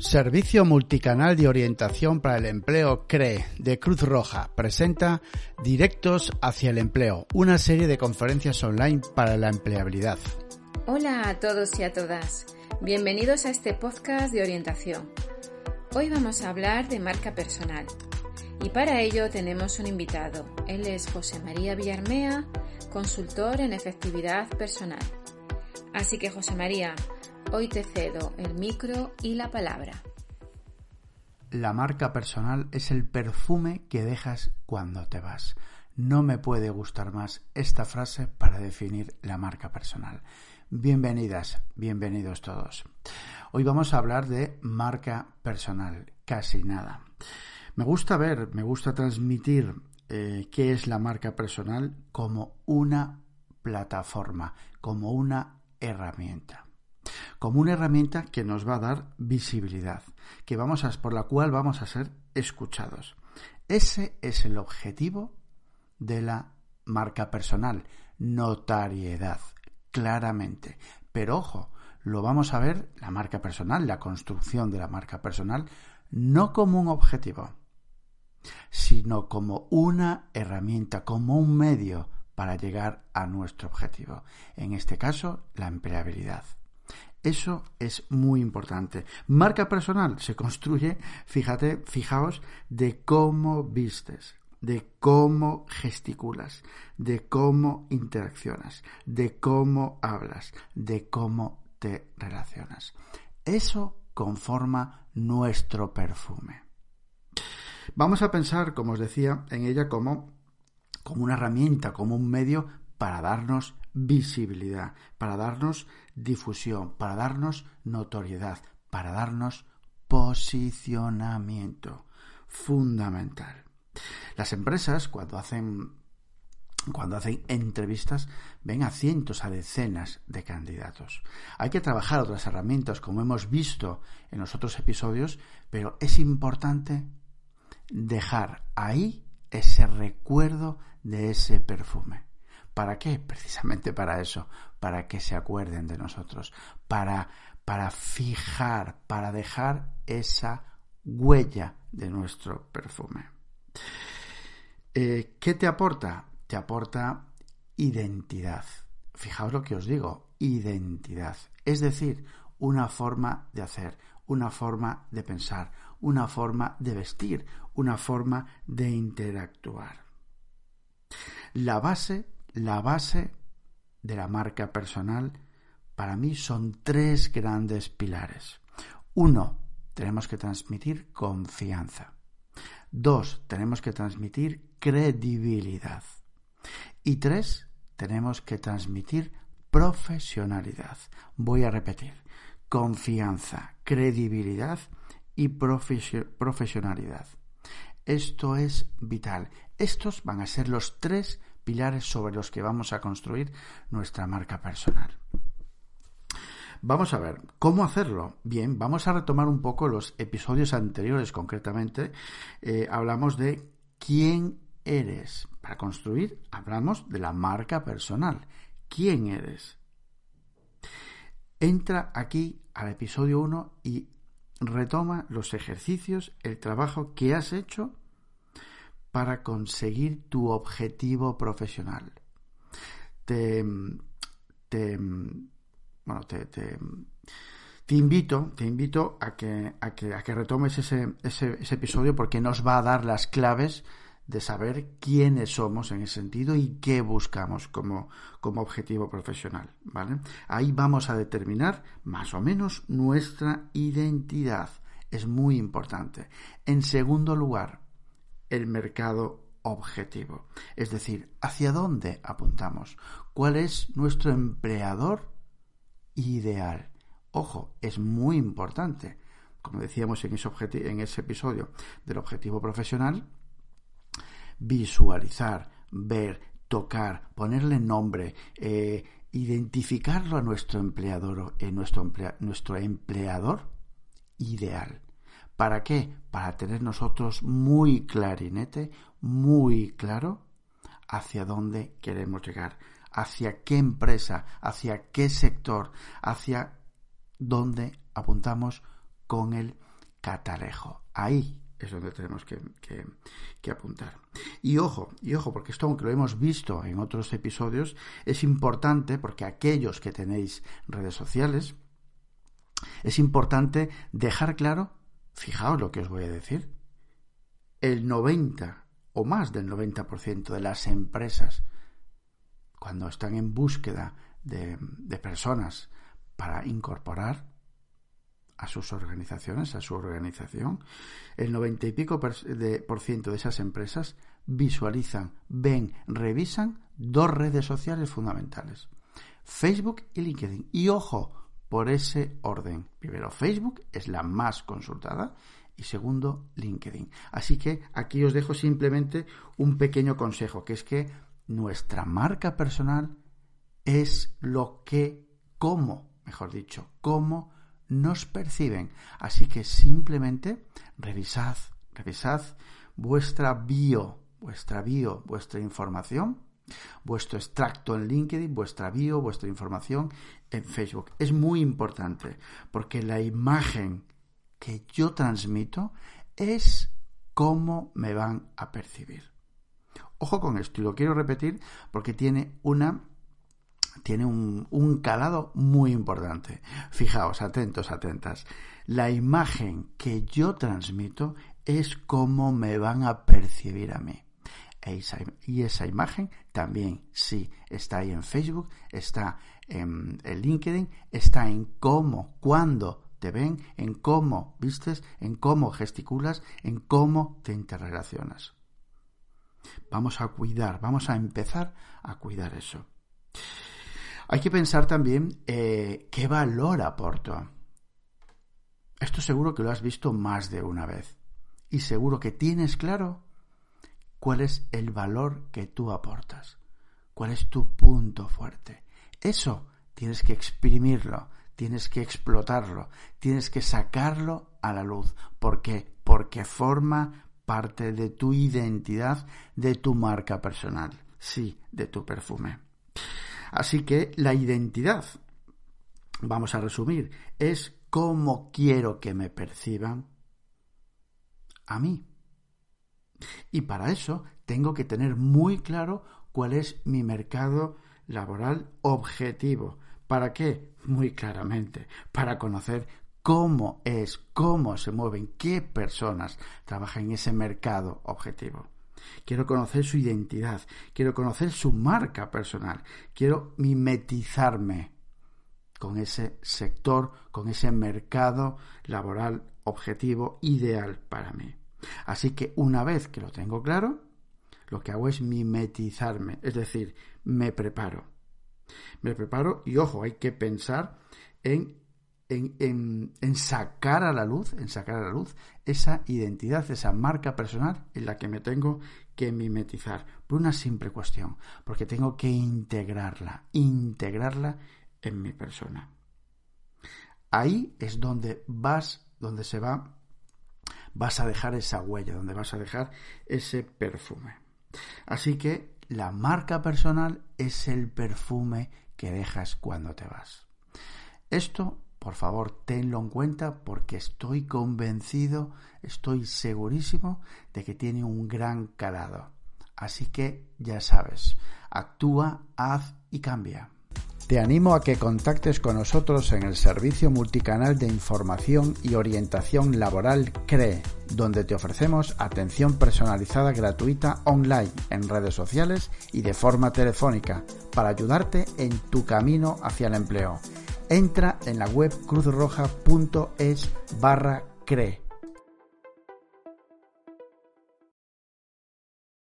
Servicio Multicanal de Orientación para el Empleo CRE de Cruz Roja presenta Directos hacia el Empleo, una serie de conferencias online para la empleabilidad. Hola a todos y a todas. Bienvenidos a este podcast de orientación. Hoy vamos a hablar de marca personal. Y para ello tenemos un invitado. Él es José María Villarmea, consultor en efectividad personal. Así que José María, Hoy te cedo el micro y la palabra. La marca personal es el perfume que dejas cuando te vas. No me puede gustar más esta frase para definir la marca personal. Bienvenidas, bienvenidos todos. Hoy vamos a hablar de marca personal, casi nada. Me gusta ver, me gusta transmitir eh, qué es la marca personal como una plataforma, como una herramienta como una herramienta que nos va a dar visibilidad, que vamos a, por la cual vamos a ser escuchados. Ese es el objetivo de la marca personal, notariedad, claramente. Pero ojo, lo vamos a ver, la marca personal, la construcción de la marca personal, no como un objetivo, sino como una herramienta, como un medio para llegar a nuestro objetivo. En este caso, la empleabilidad. Eso es muy importante. Marca personal se construye, fíjate, fijaos, de cómo vistes, de cómo gesticulas, de cómo interaccionas, de cómo hablas, de cómo te relacionas. Eso conforma nuestro perfume. Vamos a pensar, como os decía, en ella como, como una herramienta, como un medio para darnos visibilidad, para darnos difusión, para darnos notoriedad, para darnos posicionamiento. Fundamental. Las empresas, cuando hacen cuando hacen entrevistas, ven a cientos, a decenas de candidatos. Hay que trabajar otras herramientas, como hemos visto en los otros episodios, pero es importante dejar ahí ese recuerdo de ese perfume. ¿Para qué? Precisamente para eso, para que se acuerden de nosotros, para, para fijar, para dejar esa huella de nuestro perfume. Eh, ¿Qué te aporta? Te aporta identidad. Fijaos lo que os digo, identidad. Es decir, una forma de hacer, una forma de pensar, una forma de vestir, una forma de interactuar. La base la base de la marca personal para mí son tres grandes pilares. Uno, tenemos que transmitir confianza. Dos, tenemos que transmitir credibilidad. Y tres, tenemos que transmitir profesionalidad. Voy a repetir. Confianza, credibilidad y profesionalidad. Esto es vital. Estos van a ser los tres sobre los que vamos a construir nuestra marca personal. Vamos a ver, ¿cómo hacerlo? Bien, vamos a retomar un poco los episodios anteriores, concretamente eh, hablamos de quién eres. Para construir hablamos de la marca personal. ¿Quién eres? Entra aquí al episodio 1 y retoma los ejercicios, el trabajo que has hecho para conseguir tu objetivo profesional. Te, te, bueno, te, te, invito, te invito a que, a que, a que retomes ese, ese, ese, episodio porque nos va a dar las claves de saber quiénes somos en ese sentido y qué buscamos como, como objetivo profesional. ¿vale? Ahí vamos a determinar más o menos nuestra identidad. Es muy importante. En segundo lugar, el mercado objetivo. Es decir, ¿hacia dónde apuntamos? ¿Cuál es nuestro empleador ideal? Ojo, es muy importante. Como decíamos en ese, episodio del objetivo profesional, visualizar, ver, tocar, ponerle nombre, eh, identificarlo a nuestro empleador, en nuestro, nuestro empleador ideal. ¿Para qué? Para tener nosotros muy clarinete, muy claro hacia dónde queremos llegar, hacia qué empresa, hacia qué sector, hacia dónde apuntamos con el catalejo. Ahí es donde tenemos que, que, apuntar. Y ojo, y ojo, porque esto, aunque lo hemos visto en otros episodios, es importante porque aquellos que tenéis redes sociales, es importante dejar claro, fijaos lo que os voy a decir, el 90 o más del 90% de las empresas, cuando están en búsqueda de, personas para incorporar, a sus organizaciones, a su organización, el 90 y pico por ciento de esas empresas visualizan, ven, revisan dos redes sociales fundamentales, Facebook y LinkedIn. Y ojo, por ese orden. Primero, Facebook es la más consultada y segundo, LinkedIn. Así que aquí os dejo simplemente un pequeño consejo, que es que nuestra marca personal es lo que, cómo, mejor dicho, cómo nos perciben. Así que simplemente revisad, revisad vuestra bio, vuestra bio, vuestra información, vuestro extracto en LinkedIn, vuestra bio, vuestra información en Facebook. Es muy importante porque la imagen que yo transmito es cómo me van a percibir. Ojo con esto y lo quiero repetir porque tiene una tiene un, calado muy importante. Fijaos, atentos, atentas. La imagen que yo transmito es cómo me van a percibir a mí. Y esa imagen también, sí, está ahí en Facebook, está en, en LinkedIn, está en cómo, cuándo te ven, en cómo vistes, en cómo gesticulas, en cómo te interrelacionas. Vamos a cuidar, vamos a empezar a cuidar eso. Hay que pensar también eh, qué valor aporto. Esto seguro que lo has visto más de una vez. Y seguro que tienes claro cuál es el valor que tú aportas. Cuál es tu punto fuerte. Eso tienes que exprimirlo, tienes que explotarlo, tienes que sacarlo a la luz. ¿Por qué? Porque forma parte de tu identidad, de tu marca personal. Sí, de tu perfume. Así que la identidad, vamos a resumir, es cómo quiero que me perciban a mí. Y para eso tengo que tener muy claro cuál es mi mercado laboral objetivo. ¿Para qué? Muy claramente, para conocer cómo es, cómo se mueven, qué personas trabajan en ese mercado objetivo. Quiero conocer su identidad, quiero conocer su marca personal, quiero mimetizarme con ese sector, con ese mercado laboral objetivo ideal para mí. Así que una vez que lo tengo claro, lo que hago es mimetizarme, es decir, me preparo. Me preparo y ojo, hay que pensar en en, sacar a la luz, en sacar a la luz esa identidad, esa marca personal en la que me tengo que mimetizar por una simple cuestión, porque tengo que integrarla, integrarla en mi persona. Ahí es donde vas, donde se va, vas a dejar esa huella, donde vas a dejar ese perfume. Así que la marca personal es el perfume que dejas cuando te vas. Esto por favor, tenlo en cuenta porque estoy convencido, estoy segurísimo de que tiene un gran calado. Así que ya sabes, actúa, haz y cambia. Te animo a que contactes con nosotros en el servicio multicanal de información y orientación laboral CRE, donde te ofrecemos atención personalizada gratuita online, en redes sociales y de forma telefónica, para ayudarte en tu camino hacia el empleo. Entra en la web cruzroja.es barra CRE